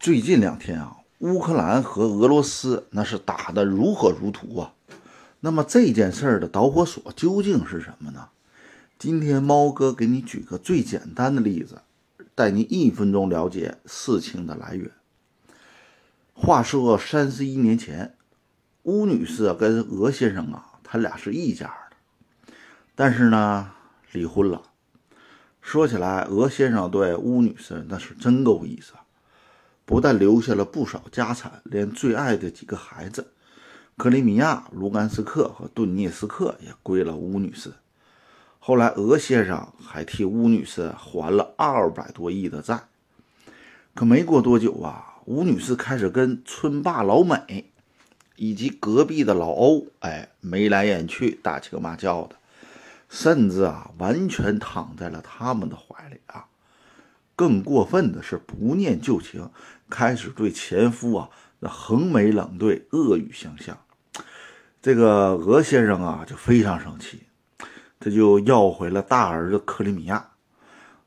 最近两天啊，乌克兰和俄罗斯那是打得如火如荼啊。那么这件事儿的导火索究竟是什么呢？今天猫哥给你举个最简单的例子，带你一分钟了解事情的来源。话说三十一年前，乌女士跟俄先生啊，他俩是一家的，但是呢，离婚了。说起来，俄先生对乌女士那是真够意思。啊不但留下了不少家产，连最爱的几个孩子——克里米亚、卢甘斯克和顿涅斯克也归了乌女士。后来，俄先生还替乌女士还了二百多亿的债。可没过多久啊，乌女士开始跟村霸老美以及隔壁的老欧，哎，眉来眼去，打情骂俏的，甚至啊，完全躺在了他们的怀里啊。更过分的是，不念旧情，开始对前夫啊那横眉冷对、恶语相向。这个俄先生啊就非常生气，他就要回了大儿子克里米亚。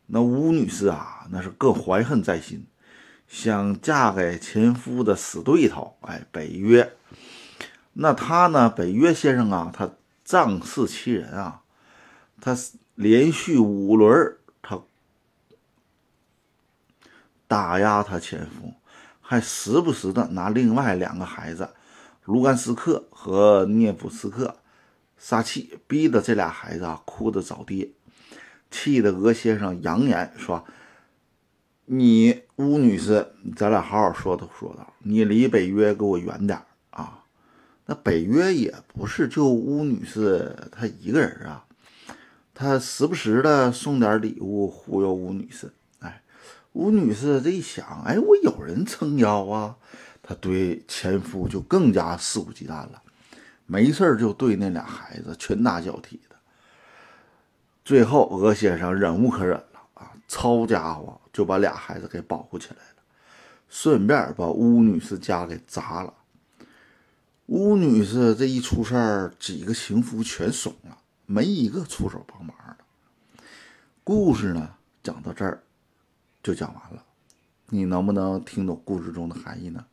那乌女士啊那是更怀恨在心，想嫁给前夫的死对头，哎，北约。那他呢，北约先生啊，他仗势欺人啊，他连续五轮他。打压他前夫，还时不时的拿另外两个孩子卢甘斯克和涅普斯克撒气，逼得这俩孩子啊哭着找爹，气得俄先生扬言说：“你乌女士，咱俩好好说道说道，你离北约给我远点啊！”那北约也不是就乌女士她一个人啊，他时不时的送点礼物忽悠乌女士。吴女士这一想，哎，我有人撑腰啊，她对前夫就更加肆无忌惮了，没事就对那俩孩子拳打脚踢的。最后，俄先生忍无可忍了啊，抄家伙就把俩孩子给保护起来了，顺便把吴女士家给砸了。吴女士这一出事儿，几个情夫全怂了，没一个出手帮忙的。故事呢，讲到这儿。就讲完了，你能不能听懂故事中的含义呢？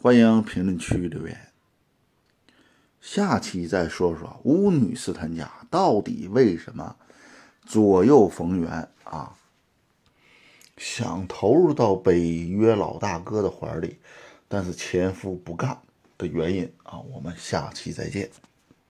欢迎评论区留言。下期再说说巫女斯坦家到底为什么左右逢源啊？想投入到北约老大哥的怀里，但是前夫不干的原因啊？我们下期再见。